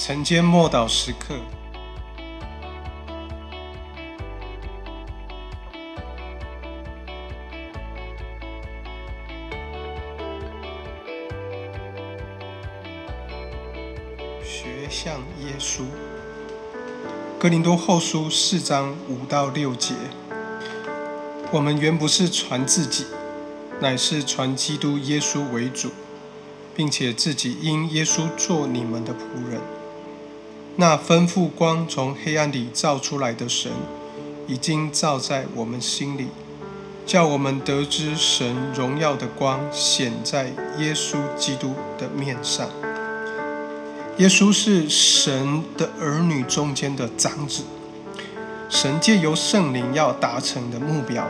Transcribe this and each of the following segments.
晨间默祷时刻，学像耶稣。哥林多后书四章五到六节，我们原不是传自己，乃是传基督耶稣为主，并且自己因耶稣做你们的仆人。那吩咐光从黑暗里照出来的神，已经照在我们心里，叫我们得知神荣耀的光显在耶稣基督的面上。耶稣是神的儿女中间的长子，神借由圣灵要达成的目标，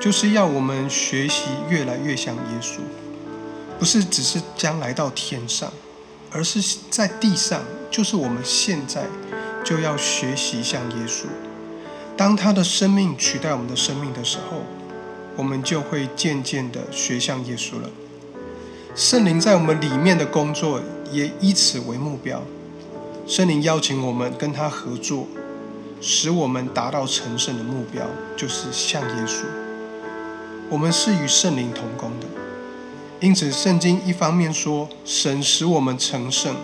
就是要我们学习越来越像耶稣，不是只是将来到天上。而是在地上，就是我们现在就要学习像耶稣。当他的生命取代我们的生命的时候，我们就会渐渐的学像耶稣了。圣灵在我们里面的工作也以此为目标。圣灵邀请我们跟他合作，使我们达到成圣的目标，就是像耶稣。我们是与圣灵同工的。因此，圣经一方面说神使我们成圣，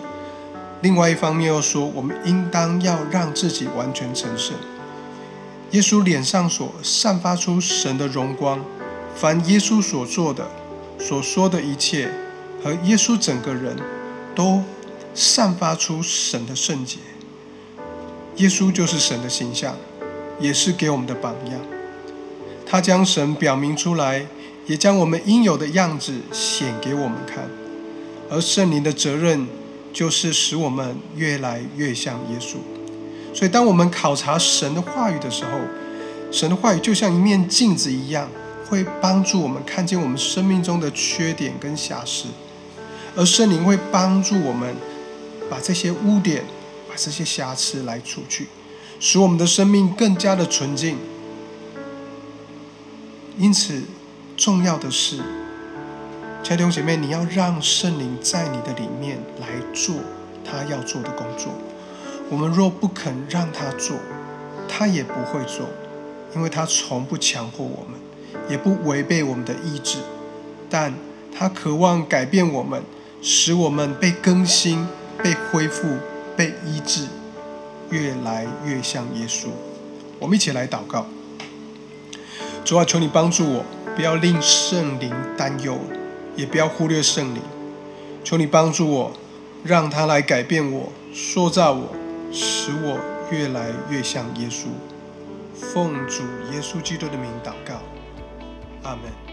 另外一方面又说我们应当要让自己完全成圣。耶稣脸上所散发出神的荣光，凡耶稣所做的、所说的一切，和耶稣整个人都散发出神的圣洁。耶稣就是神的形象，也是给我们的榜样。他将神表明出来。也将我们应有的样子显给我们看，而圣灵的责任就是使我们越来越像耶稣。所以，当我们考察神的话语的时候，神的话语就像一面镜子一样，会帮助我们看见我们生命中的缺点跟瑕疵，而圣灵会帮助我们把这些污点、把这些瑕疵来除去，使我们的生命更加的纯净。因此。重要的是，亲爱的弟兄姐妹，你要让圣灵在你的里面来做他要做的工作。我们若不肯让他做，他也不会做，因为他从不强迫我们，也不违背我们的意志。但他渴望改变我们，使我们被更新、被恢复、被医治，越来越像耶稣。我们一起来祷告：主啊，求你帮助我。不要令圣灵担忧，也不要忽略圣灵。求你帮助我，让他来改变我、塑造我，使我越来越像耶稣。奉主耶稣基督的名祷告，阿门。